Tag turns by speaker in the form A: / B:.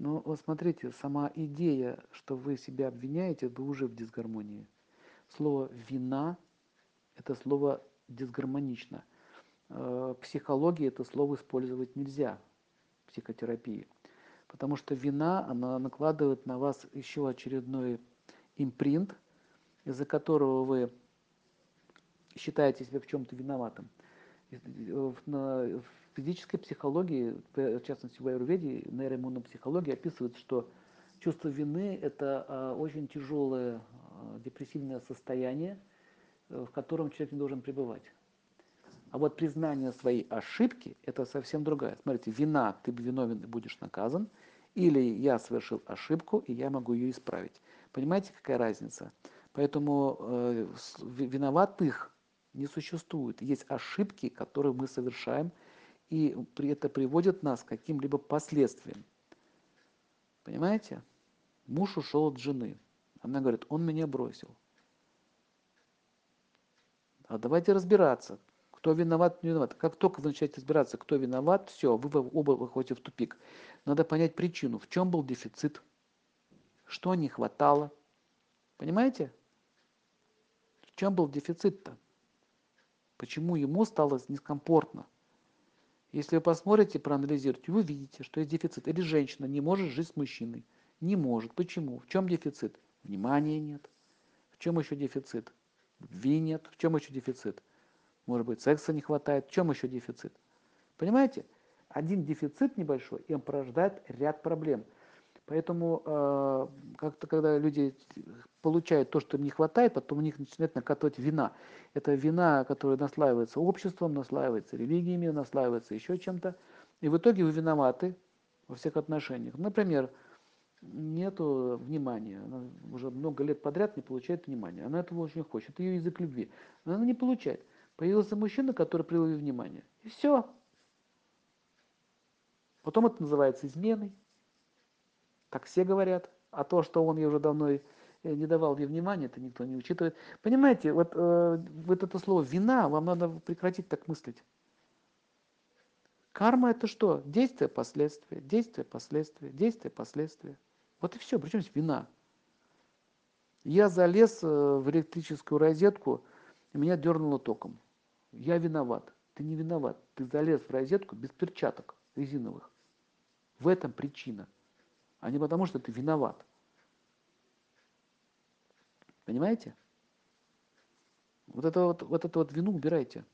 A: Но вот смотрите, сама идея, что вы себя обвиняете, вы уже в дисгармонии. Слово «вина» – это слово дисгармонично. Э, в психологии это слово использовать нельзя, в психотерапии. Потому что вина, она накладывает на вас еще очередной импринт, из-за которого вы считаете себя в чем-то виноватым. В физической психологии, в частности в аюрведе, нейроиммунной психологии описывают, что чувство вины – это а, очень тяжелое а, депрессивное состояние, э, в котором человек не должен пребывать. А вот признание своей ошибки – это совсем другая. Смотрите, вина, ты виновен и будешь наказан, или я совершил ошибку, и я могу ее исправить. Понимаете, какая разница? Поэтому э, виноватых не существует. Есть ошибки, которые мы совершаем, и это приводит нас к каким-либо последствиям. Понимаете? Муж ушел от жены. Она говорит, он меня бросил. А давайте разбираться, кто виноват, не виноват. Как только вы начинаете разбираться, кто виноват, все, вы оба выходите в тупик. Надо понять причину, в чем был дефицит, что не хватало. Понимаете? В чем был дефицит-то? Почему ему стало дискомфортно? Если вы посмотрите, проанализируете, вы увидите, что есть дефицит. Или женщина не может жить с мужчиной. Не может. Почему? В чем дефицит? Внимания нет. В чем еще дефицит? Любви нет. В чем еще дефицит? Может быть, секса не хватает. В чем еще дефицит? Понимаете? Один дефицит небольшой, и он порождает ряд проблем. Поэтому э, как-то, когда люди получают то, что им не хватает, потом у них начинает накатывать вина. Это вина, которая наслаивается обществом, наслаивается религиями, наслаивается еще чем-то. И в итоге вы виноваты во всех отношениях. Например, нету внимания. Она уже много лет подряд не получает внимания. Она этого очень хочет. Ее язык любви. Но она не получает. Появился мужчина, который привел внимание. И все. Потом это называется изменой. Так все говорят. А то, что он ей уже давно э, не давал ей внимания, это никто не учитывает. Понимаете, вот, э, вот это слово «вина», вам надо прекратить так мыслить. Карма – это что? Действие, последствия, действие, последствия, действие, последствия. Вот и все. Причем здесь вина? Я залез э, в электрическую розетку, и меня дернуло током. Я виноват. Ты не виноват. Ты залез в розетку без перчаток резиновых. В этом причина – а не потому, что ты виноват. Понимаете? Вот это вот, вот эту вот вину убирайте.